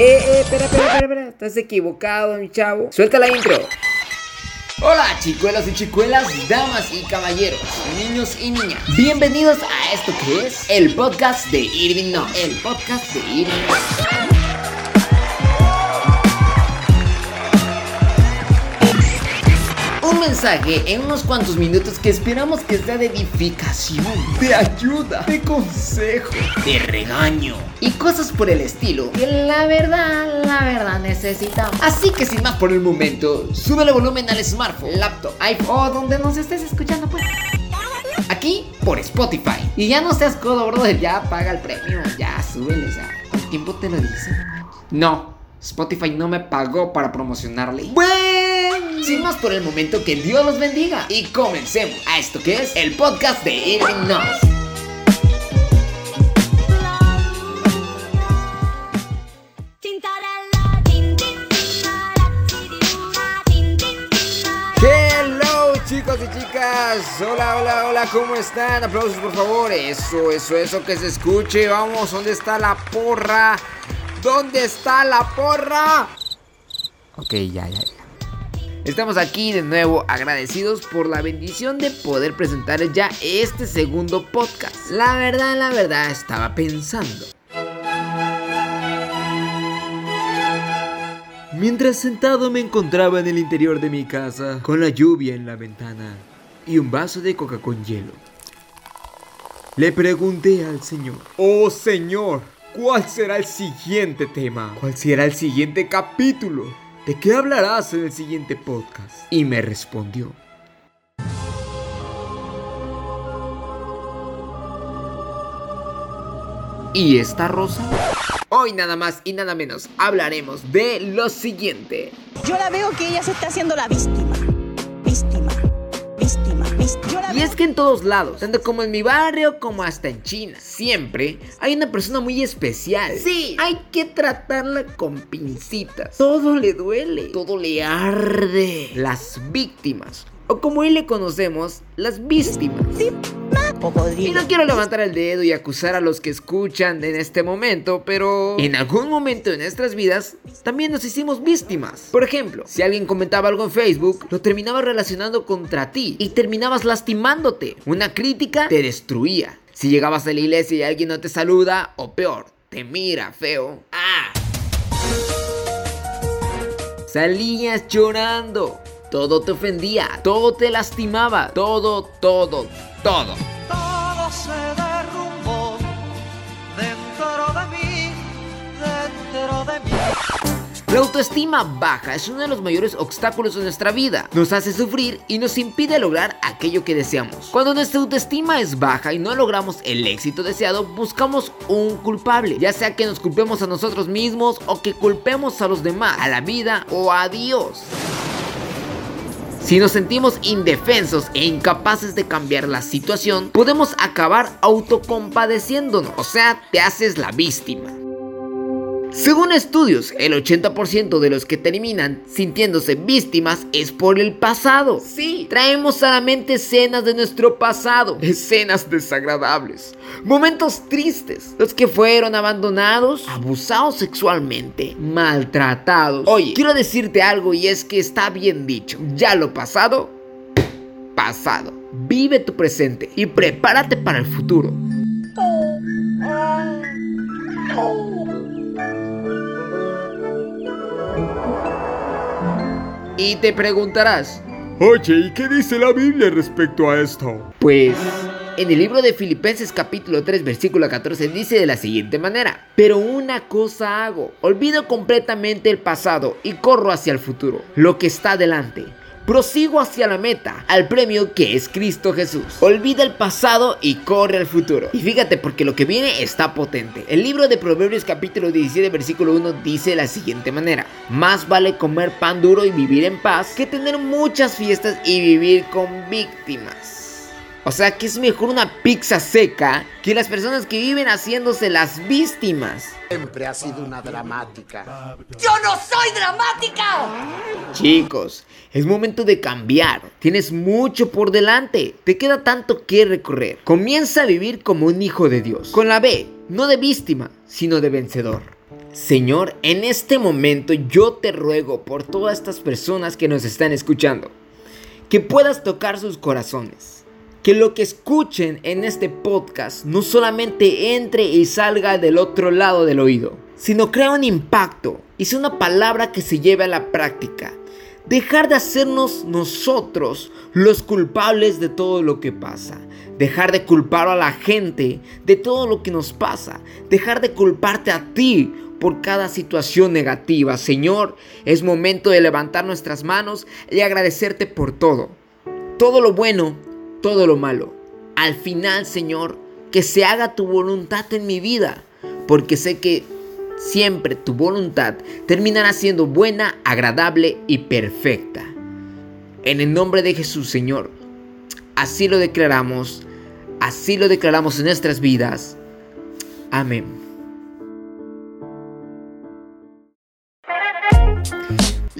Eh, eh, espera, espera, espera, espera. Estás equivocado, mi chavo. Suelta la intro. Hola chicuelos y chicuelas, damas y caballeros, niños y niñas. Bienvenidos a esto que es el podcast de Irving No. El podcast de Irving. Un mensaje en unos cuantos minutos que esperamos que sea de edificación, de ayuda, de consejo, de regaño y cosas por el estilo que la verdad, la verdad necesitamos. Así que sin más por el momento, sube el volumen al smartphone, laptop, iPhone o donde nos estés escuchando pues. Aquí por Spotify. Y ya no seas codo, brother, ya paga el premio, ya súbele, o sea, el tiempo te lo dice. No, Spotify no me pagó para promocionarle. Bueno, sin más por el momento, que Dios los bendiga. Y comencemos a esto que es el podcast de Irving Knox. Chicos y chicas, hola, hola, hola, ¿cómo están? Aplausos por favor, eso, eso, eso, que se escuche, vamos, ¿dónde está la porra? ¿Dónde está la porra? Ok, ya, ya. Estamos aquí de nuevo agradecidos por la bendición de poder presentarles ya este segundo podcast. La verdad, la verdad, estaba pensando. Mientras sentado me encontraba en el interior de mi casa, con la lluvia en la ventana y un vaso de coca con hielo. Le pregunté al Señor, oh Señor, ¿cuál será el siguiente tema? ¿Cuál será el siguiente capítulo? ¿De qué hablarás en el siguiente podcast? Y me respondió, ¿Y esta rosa? Hoy nada más y nada menos hablaremos de lo siguiente. Yo la veo que ella se está haciendo la víctima. Víctima. Y es que en todos lados, tanto como en mi barrio como hasta en China, siempre hay una persona muy especial. Sí, hay que tratarla con pincitas. Todo le duele, todo le arde. Las víctimas, o como hoy le conocemos, las víctimas. Y no quiero levantar el dedo y acusar a los que escuchan en este momento, pero en algún momento de nuestras vidas también nos hicimos víctimas. Por ejemplo, si alguien comentaba algo en Facebook, lo terminaba relacionando contra ti y terminabas lastimándote. Una crítica te destruía. Si llegabas a la iglesia y alguien no te saluda, o peor, te mira feo. ¡Ah! Salías llorando. Todo te ofendía, todo te lastimaba, todo, todo, todo. todo se derrumbó dentro de mí, dentro de mí. La autoestima baja es uno de los mayores obstáculos de nuestra vida. Nos hace sufrir y nos impide lograr aquello que deseamos. Cuando nuestra autoestima es baja y no logramos el éxito deseado, buscamos un culpable. Ya sea que nos culpemos a nosotros mismos o que culpemos a los demás, a la vida o a Dios. Si nos sentimos indefensos e incapaces de cambiar la situación, podemos acabar autocompadeciéndonos, o sea, te haces la víctima. Según estudios, el 80% de los que terminan sintiéndose víctimas es por el pasado. Sí, traemos a la mente escenas de nuestro pasado, escenas desagradables, momentos tristes, los que fueron abandonados, abusados sexualmente, maltratados. Oye, quiero decirte algo y es que está bien dicho, ya lo pasado, pasado. Vive tu presente y prepárate para el futuro. Y te preguntarás, Oye, ¿y qué dice la Biblia respecto a esto? Pues en el libro de Filipenses capítulo 3 versículo 14 dice de la siguiente manera, pero una cosa hago, olvido completamente el pasado y corro hacia el futuro, lo que está delante. Prosigo hacia la meta, al premio que es Cristo Jesús. Olvida el pasado y corre al futuro. Y fíjate porque lo que viene está potente. El libro de Proverbios capítulo 17 versículo 1 dice de la siguiente manera. Más vale comer pan duro y vivir en paz que tener muchas fiestas y vivir con víctimas. O sea que es mejor una pizza seca que las personas que viven haciéndose las víctimas. Siempre ha sido una dramática. ¡Yo no soy dramática! Chicos, es momento de cambiar. Tienes mucho por delante. Te queda tanto que recorrer. Comienza a vivir como un hijo de Dios. Con la B, no de víctima, sino de vencedor. Señor, en este momento yo te ruego por todas estas personas que nos están escuchando, que puedas tocar sus corazones. Que lo que escuchen en este podcast no solamente entre y salga del otro lado del oído, sino crea un impacto y sea una palabra que se lleve a la práctica. Dejar de hacernos nosotros los culpables de todo lo que pasa. Dejar de culpar a la gente de todo lo que nos pasa. Dejar de culparte a ti por cada situación negativa. Señor, es momento de levantar nuestras manos y agradecerte por todo. Todo lo bueno, todo lo malo. Al final, Señor, que se haga tu voluntad en mi vida. Porque sé que siempre tu voluntad terminará siendo buena, agradable y perfecta. En el nombre de Jesús, Señor, así lo declaramos, así lo declaramos en nuestras vidas. Amén.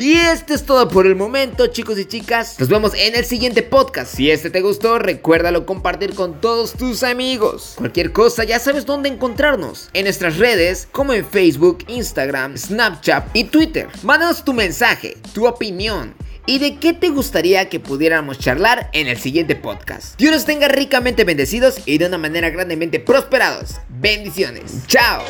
Y esto es todo por el momento, chicos y chicas. Nos vemos en el siguiente podcast. Si este te gustó, recuérdalo compartir con todos tus amigos. Cualquier cosa, ya sabes dónde encontrarnos. En nuestras redes, como en Facebook, Instagram, Snapchat y Twitter. Mándanos tu mensaje, tu opinión. ¿Y de qué te gustaría que pudiéramos charlar en el siguiente podcast? Dios los tenga ricamente bendecidos y de una manera grandemente prosperados. Bendiciones. Chao.